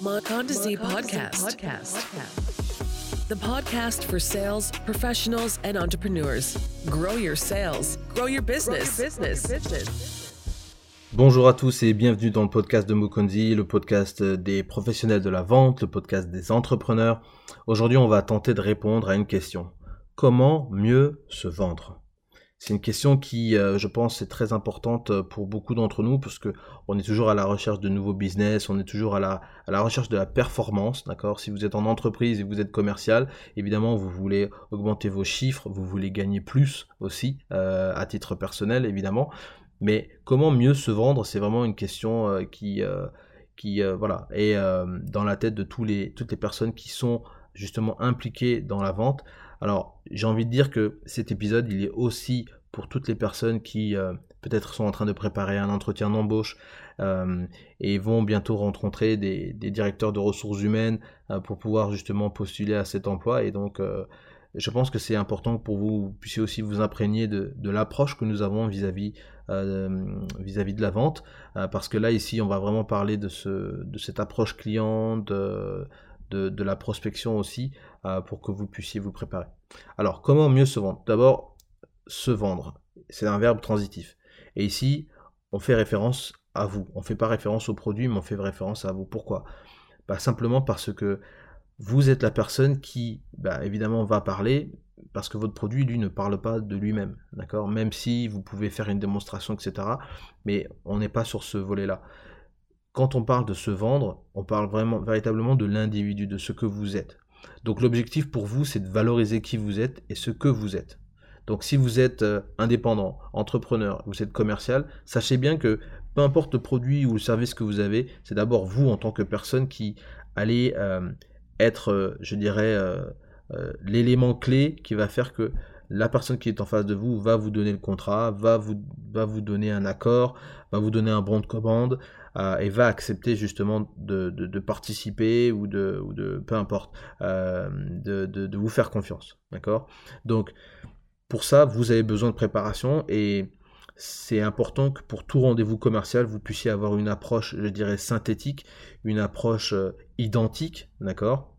Mondesi podcast. podcast. The podcast for sales professionals and entrepreneurs. Grow your sales, grow your business. Bonjour à tous et bienvenue dans le podcast de Mokonzi, le podcast des professionnels de la vente, le podcast des entrepreneurs. Aujourd'hui, on va tenter de répondre à une question. Comment mieux se vendre? C'est une question qui, euh, je pense, est très importante euh, pour beaucoup d'entre nous parce que on est toujours à la recherche de nouveaux business, on est toujours à la, recherche de la performance, d'accord? Si vous êtes en entreprise et vous êtes commercial, évidemment, vous voulez augmenter vos chiffres, vous voulez gagner plus aussi, euh, à titre personnel, évidemment. Mais comment mieux se vendre, c'est vraiment une question qui, qui voilà, est dans la tête de tous les, toutes les personnes qui sont justement impliquées dans la vente. Alors, j'ai envie de dire que cet épisode, il est aussi pour toutes les personnes qui euh, peut-être sont en train de préparer un entretien d'embauche euh, et vont bientôt rencontrer des, directeurs de ressources humaines euh, pour pouvoir justement postuler à cet emploi. Et donc, je pense que c'est important pour vous, puissiez aussi vous imprégner de, l'approche que nous avons vis-à-vis vis-à-vis de la vente, parce que là ici, on va vraiment parler de, ce, de cette approche client, de, de, la prospection aussi, pour que vous puissiez vous préparer. Alors, comment mieux se vendre? D'abord, se vendre. C'est un verbe transitif. Et ici, on fait référence à vous. On ne fait pas référence au produit, mais on fait référence à vous. Pourquoi? Bah, Simplement parce que vous êtes la personne qui, bah, évidemment, va parler, parce que votre produit, lui, ne parle pas de lui-même. D'accord? Même si vous pouvez faire une démonstration, etc. Mais on n'est pas sur ce volet-là. Quand on parle de se vendre, on parle vraiment, véritablement de l'individu, de ce que vous êtes. Donc l'objectif pour vous, c'est de valoriser qui vous êtes et ce que vous êtes. Donc si vous êtes euh, indépendant, entrepreneur, vous êtes commercial, sachez bien que peu importe le produit ou le service que vous avez, c'est d'abord vous en tant que personne qui allez euh, être, euh, je dirais, l'élément clé qui va faire que la personne qui est en face de vous va vous donner le contrat, va vous, va vous donner un accord, va vous donner un bon de commande et va accepter justement de, participer ou de, peu importe, de, de, vous faire confiance. D'accord? Donc, pour ça, vous avez besoin de préparation et c'est important que pour tout rendez-vous commercial, vous puissiez avoir une approche, je dirais, synthétique, une approche euh, identique, d'accord?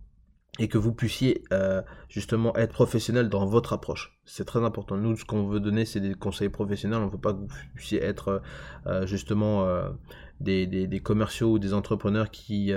Et que vous puissiez euh, justement être professionnel dans votre approche. C'est très important. Nous, ce qu'on veut donner, c'est des conseils professionnels. On ne veut pas que vous puissiez être euh, justement des, des, commerciaux ou des entrepreneurs qui,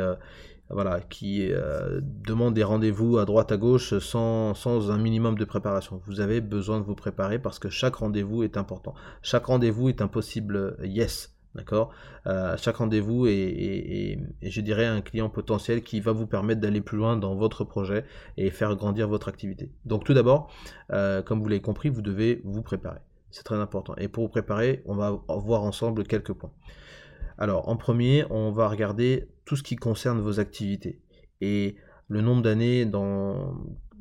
voilà, qui euh, demande des rendez-vous à droite à gauche sans, sans, un minimum de préparation. Vous avez besoin de vous préparer parce que chaque rendez-vous est important. Chaque rendez-vous est un possible yes. D'accord? Euh, Chaque rendez-vous est, je dirais, un client potentiel qui va vous permettre d'aller plus loin dans votre projet et faire grandir votre activité. Donc tout d'abord, euh, comme vous l'avez compris, vous devez vous préparer. C'est très important. Et pour vous préparer, on va voir ensemble quelques points. Alors, en premier, on va regarder tout ce qui concerne vos activités et le nombre d'années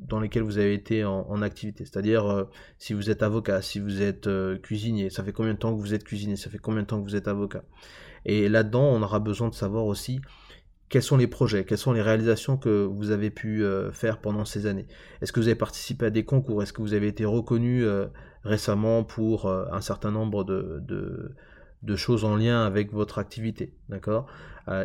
dans, lesquelles vous avez été en, activité. C'est-à-dire, euh, si vous êtes avocat, si vous êtes euh, cuisinier, ça fait combien de temps que vous êtes cuisinier, ça fait combien de temps que vous êtes avocat? Et là-dedans, on aura besoin de savoir aussi quels sont les projets, quelles sont les réalisations que vous avez pu euh, faire pendant ces années. Est-ce que vous avez participé à des concours? Est-ce que vous avez été reconnu récemment pour un certain nombre de, de choses en lien avec votre activité, d'accord?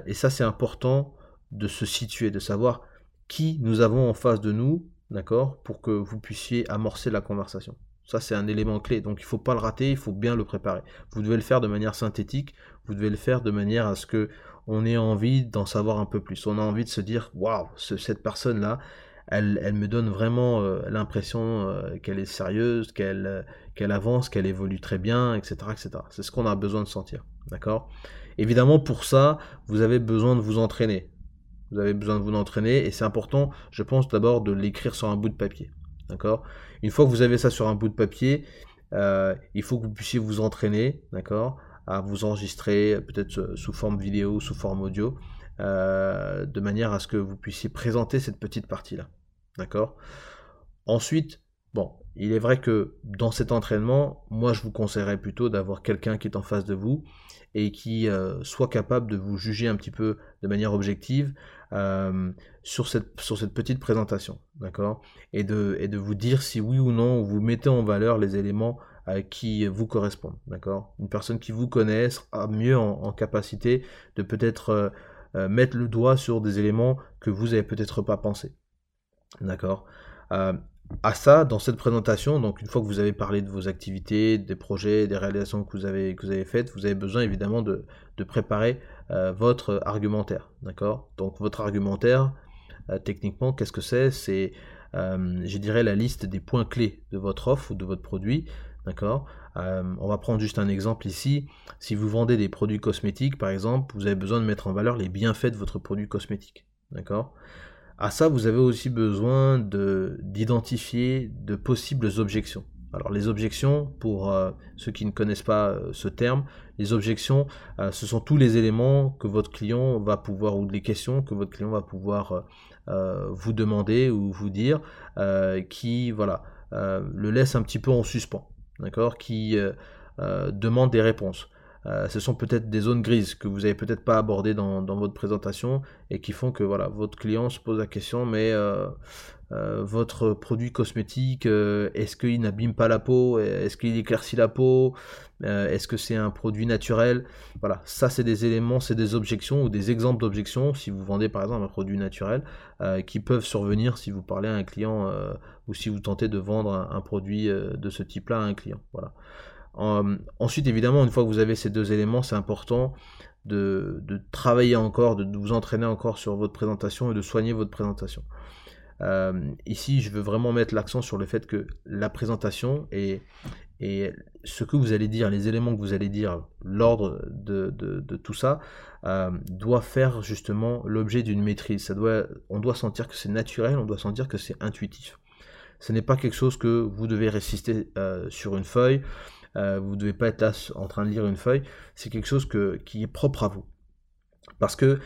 Et ça, c'est important de se situer, de savoir qui nous avons en face de nous, d'accord Pour que vous puissiez amorcer la conversation. Ça, c'est un élément clé. Donc, il ne faut pas le rater, il faut bien le préparer. Vous devez le faire de manière synthétique. Vous devez le faire de manière à ce que on ait envie d'en savoir un peu plus. On a envie de se dire, waouh, cette personne-là, elle, me donne vraiment euh, l'impression euh, qu'elle est sérieuse, qu'elle euh, qu'elle avance, qu'elle évolue très bien, etc. etc. C'est ce qu'on a besoin de sentir. D'accord? Évidemment, pour ça, vous avez besoin de vous entraîner. Vous avez besoin de vous entraîner et c'est important, je pense, d'abord de l'écrire sur un bout de papier. D'accord? Une fois que vous avez ça sur un bout de papier, il faut que vous puissiez vous entraîner, d'accord? À vous enregistrer, peut-être sous forme vidéo, sous forme audio, de manière à ce que vous puissiez présenter cette petite partie-là. D'accord? Ensuite, bon, il est vrai que dans cet entraînement, moi je vous conseillerais plutôt d'avoir quelqu'un qui est en face de vous et qui euh, soit capable de vous juger un petit peu de manière objective euh, sur, cette, sur cette petite présentation, d'accord? Et de, et de vous dire si oui ou non vous mettez en valeur les éléments euh, qui vous correspondent, d'accord? Une personne qui vous connaît sera mieux en, capacité de peut-être mettre le doigt sur des éléments que vous avez peut-être pas pensé. D'accord? À ça, dans cette présentation, donc une fois que vous avez parlé de vos activités, des projets, des réalisations que vous avez, faites, vous avez besoin évidemment de, préparer votre argumentaire. Donc votre argumentaire, techniquement, qu'est-ce que c'est? C'est, je dirais, la liste des points clés de votre offre ou de votre produit. D'accord? On va prendre juste un exemple ici. Si vous vendez des produits cosmétiques, par exemple, vous avez besoin de mettre en valeur les bienfaits de votre produit cosmétique. D'accord? À ça, vous avez aussi besoin d'identifier de, possibles objections. Alors les objections, pour euh, ceux qui ne connaissent pas euh, ce terme, les objections, euh, ce sont tous les éléments que votre client va pouvoir, ou les questions que votre client va pouvoir vous demander ou vous dire, qui voilà, le laisse un petit peu en suspens, d'accord, qui demande des réponses. Euh, ce sont peut-être des zones grises que vous n'avez peut-être pas abordées dans, votre présentation et qui font que voilà, votre client se pose la question, mais euh, euh, votre produit cosmétique, est-ce qu'il n'abîme pas la peau? Est-ce qu'il éclaircit la peau? Est-ce que c'est un produit naturel? Voilà, ça c'est des éléments, c'est des objections ou des exemples d'objections si vous vendez par exemple un produit naturel qui peuvent survenir si vous parlez à un client ou si vous tentez de vendre un, un produit de ce type-là à un client. Voilà ensuite, évidemment, une fois que vous avez ces deux éléments, c'est important de, travailler encore, de, vous entraîner encore sur votre présentation et de soigner votre présentation. Euh, ici, je veux vraiment mettre l'accent sur le fait que la présentation et, ce que vous allez dire, les éléments que vous allez dire, l'ordre de, tout ça, euh, doit faire justement l'objet d'une maîtrise. Ça doit, on doit sentir que c'est naturel, on doit sentir que c'est intuitif. Ce n'est pas quelque chose que vous devez résister euh, sur une feuille. Euh, vous ne devez pas être en train de lire une feuille, c'est quelque chose qui est propre à vous. Parce que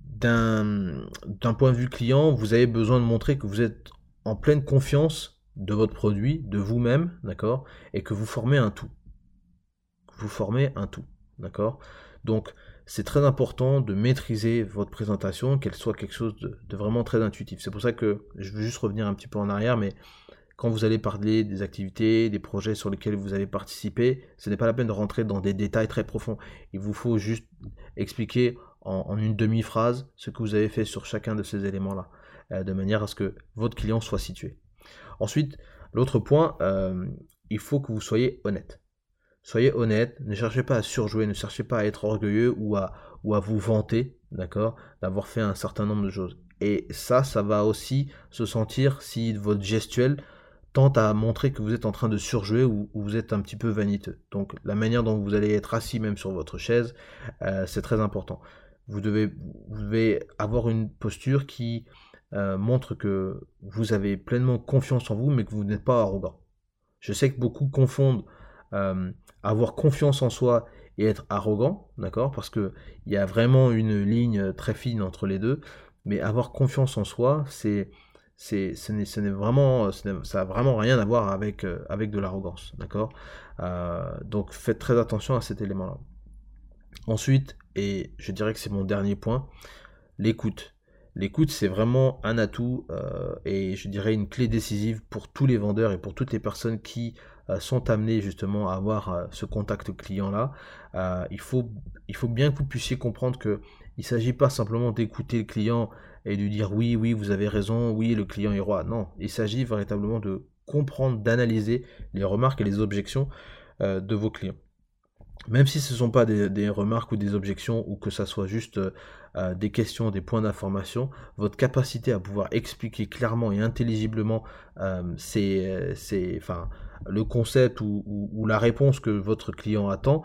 d'un point de vue client, vous avez besoin de montrer que vous êtes en pleine confiance de votre produit, de vous-même, d'accord, et que vous formez un tout. Vous formez un tout, d'accord. Donc c'est très important de maîtriser votre présentation, qu'elle soit quelque chose de vraiment très intuitif. C'est pour ça que je veux juste revenir un petit peu en arrière, mais quand vous allez parler des activités, des projets sur lesquels vous allez participer, ce n'est pas la peine de rentrer dans des détails très profonds. Il vous faut juste expliquer en, une demi-phrase ce que vous avez fait sur chacun de ces éléments-là, euh, de manière à ce que votre client soit situé. Ensuite, l'autre point, euh, il faut que vous soyez honnête. Soyez honnête, ne cherchez pas à surjouer, ne cherchez pas à être orgueilleux ou à, ou à vous vanter, d'accord, d'avoir fait un certain nombre de choses. Et ça, ça va aussi se sentir si votre gestuelle tente à montrer que vous êtes en train de surjouer ou, vous êtes un petit peu vaniteux. Donc la manière dont vous allez être assis même sur votre chaise, euh, c'est très important. Vous devez, avoir une posture qui euh, montre que vous avez pleinement confiance en vous, mais que vous n'êtes pas arrogant. Je sais que beaucoup confondent euh, avoir confiance en soi et être arrogant, d'accord Parce qu'il y a vraiment une ligne très fine entre les deux. Mais avoir confiance en soi, c'est c'est, ce n'est, vraiment, ça n'a vraiment rien à voir avec, euh, avec de l'arrogance, d'accord? Euh, Donc faites très attention à cet élément-là. Ensuite, et je dirais que c'est mon dernier point, l'écoute. L'écoute, c'est vraiment un atout euh, et je dirais une clé décisive pour tous les vendeurs et pour toutes les personnes qui sont amenées justement à avoir ce contact client-là. il, faut, il faut bien que vous puissiez comprendre que il ne s'agit pas simplement d'écouter le client et de dire oui, oui, vous avez raison, oui, le client est roi. Non, il s'agit véritablement de comprendre, d'analyser les remarques et les objections euh, de vos clients. Même si ce ne sont pas des, remarques ou des objections ou que ça soit juste euh, des questions, des points d'information, votre capacité à pouvoir expliquer clairement et intelligiblement euh, enfin, le concept ou, la réponse que votre client attend,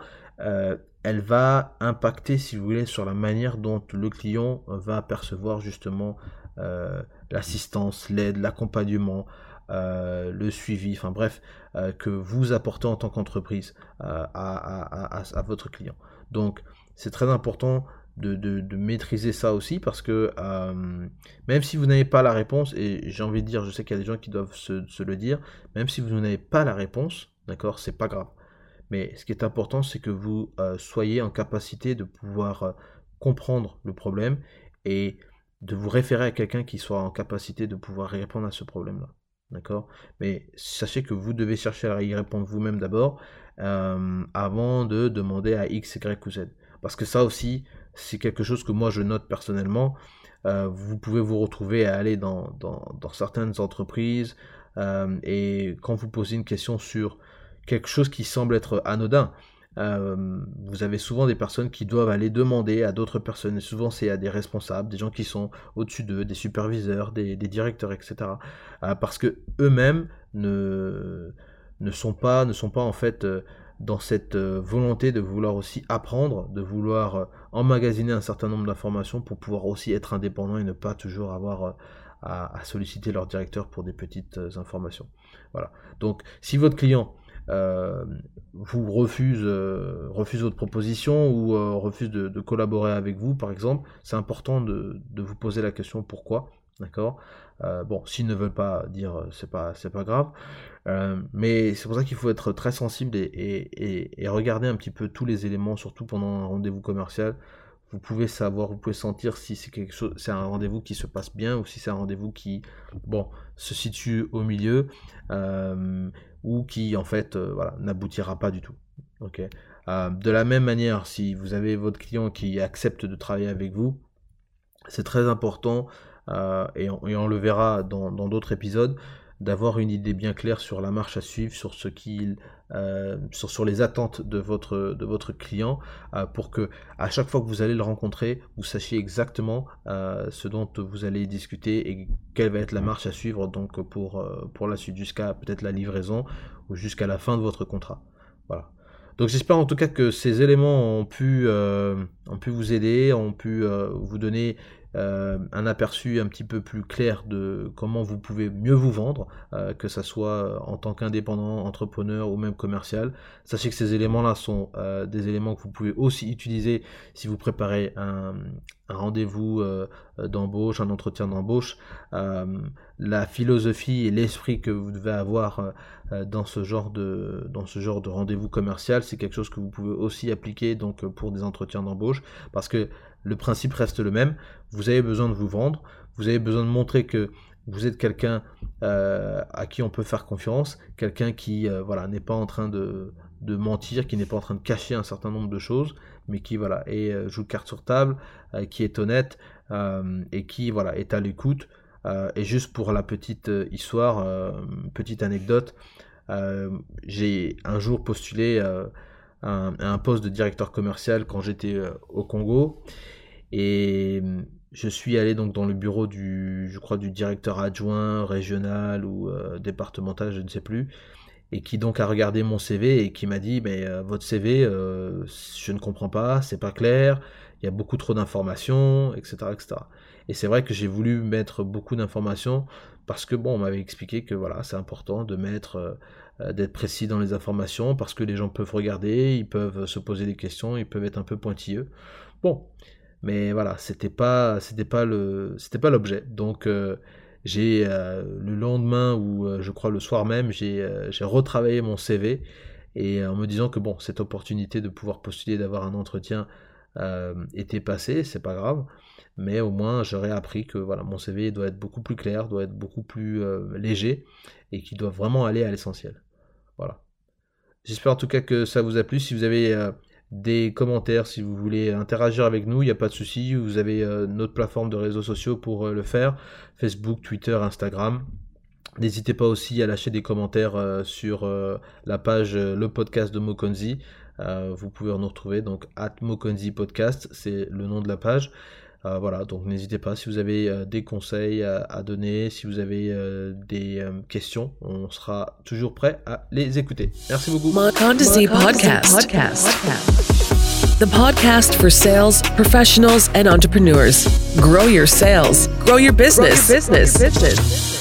elle va impacter, si vous voulez, sur la manière dont le client va percevoir justement euh, l'assistance, l'aide, l'accompagnement, euh, le suivi, enfin bref, euh, que vous apportez en tant qu'entreprise à, votre client. Donc c'est très important de, maîtriser ça aussi parce que même si vous n'avez pas la réponse, et j'ai envie de dire, je sais qu'il y a des gens qui doivent se, se le dire, même si vous n'avez pas la réponse, d'accord, c'est pas grave. Mais ce qui est important, c'est que vous euh, soyez en capacité de pouvoir euh, comprendre le problème et de vous référer à quelqu'un qui soit en capacité de pouvoir répondre à ce problème-là. D'accord? Mais sachez que vous devez chercher à y répondre vous-même d'abord euh, avant de demander à X, Y ou Z. Parce que ça aussi, c'est quelque chose que moi je note personnellement. vous pouvez vous retrouver à aller dans, dans, certaines entreprises et quand vous posez une question sur quelque chose qui semble être anodin, euh, vous avez souvent des personnes qui doivent aller demander à d'autres personnes, et souvent c'est à des responsables, des gens qui sont au-dessus d'eux, des superviseurs, des, directeurs, etc. Euh, parce que eux-mêmes ne, ne, sont pas, ne sont pas en fait euh, dans cette volonté de vouloir aussi apprendre, de vouloir emmagasiner un certain nombre d'informations pour pouvoir aussi être indépendant et ne pas toujours avoir à, à solliciter leur directeur pour des petites informations. Voilà. Donc si votre client euh, vous refuse, euh, refuse votre proposition ou euh, refuse de, collaborer avec vous, par exemple, c'est important de, vous poser la question pourquoi. D'accord? Bon, s'ils ne veulent pas dire, c'est pas, c'est pas grave. mais c'est pour ça qu'il faut être très sensible et, et, regarder un petit peu tous les éléments, surtout pendant un rendez-vous commercial vous pouvez savoir, vous pouvez sentir si c'est quelque chose, c'est un rendez-vous qui se passe bien ou si c'est un rendez-vous qui, bon, se situe au milieu ou qui en fait, euh, voilà, n'aboutira pas du tout. Euh, de la même manière, si vous avez votre client qui accepte de travailler avec vous, c'est très important et on, le verra dans d'autres épisodes d'avoir une idée bien claire sur la marche à suivre, sur ce qu'il, euh, sur, les attentes de votre, de votre client, euh, pour que à chaque fois que vous allez le rencontrer, vous sachiez exactement euh, ce dont vous allez discuter et quelle va être la marche à suivre donc pour, la suite, jusqu'à peut-être la livraison ou jusqu'à la fin de votre contrat. Voilà. Donc j'espère en tout cas que ces éléments ont pu vous aider, ont pu vous donner euh, un aperçu un petit peu plus clair de comment vous pouvez mieux vous vendre, euh, que ce soit en tant qu'indépendant, entrepreneur ou même commercial. Sachez que ces éléments-là sont euh, des éléments que vous pouvez aussi utiliser si vous préparez un, rendez-vous d'embauche, un entretien d'embauche. la philosophie et l'esprit que vous devez avoir dans ce genre de dans ce genre de rendez-vous commercial, c'est quelque chose que vous pouvez aussi appliquer donc pour des entretiens d'embauche, parce que le principe reste le même. Vous avez besoin de vous vendre, vous avez besoin de montrer que vous êtes quelqu'un euh, à qui on peut faire confiance, quelqu'un qui euh, voilà n'est pas en train de, mentir, qui n'est pas en train de cacher un certain nombre de choses, mais qui voilà et euh, joue carte sur table, qui est honnête et qui voilà est à l'écoute. et juste pour la petite histoire, petite anecdote, j'ai un jour postulé un, un, poste de directeur commercial quand j'étais euh, au Congo. Et je suis allé donc dans le bureau du, je crois, du directeur adjoint régional ou euh, départemental, je ne sais plus, et qui donc a regardé mon CV et qui m'a dit, mais euh, votre CV, je ne comprends pas, c'est pas clair, il y a beaucoup trop d'informations, etc., etc. Et c'est vrai que j'ai voulu mettre beaucoup d'informations parce que bon, on m'avait expliqué que voilà, c'est important de mettre euh, d'être précis dans les informations parce que les gens peuvent regarder, ils peuvent se poser des questions, ils peuvent être un peu pointilleux. Bon, mais voilà, c'était pas, c'était pas le, c'était pas l'objet. Donc euh, j'ai euh, le lendemain ou je crois le soir même, j'ai, j'ai retravaillé mon CV et en me disant que bon, cette opportunité de pouvoir postuler, d'avoir un entretien était passée, c'est pas grave mais au moins j'aurais appris que voilà, mon CV doit être beaucoup plus clair, doit être beaucoup plus léger et qu'il doit vraiment aller à l'essentiel. Voilà. J'espère en tout cas que ça vous a plu. Si vous avez euh, des commentaires, si vous voulez interagir avec nous, il n'y a pas de souci. Vous avez euh, notre plateforme de réseaux sociaux pour euh, le faire. Facebook, Twitter, Instagram. N'hésitez pas aussi à lâcher des commentaires sur la page Le Podcast de Mokonzi. vous pouvez nous retrouver donc at Mokonzi Podcast, c'est le nom de la page. Euh, voilà, donc n'hésitez pas si vous avez euh, des conseils à, donner, si vous avez euh, des questions, on sera toujours prêt à les écouter. Merci beaucoup. podcast. podcast. The podcast for sales professionals and entrepreneurs. Grow your sales, grow your business. Grow your business. Grow your business.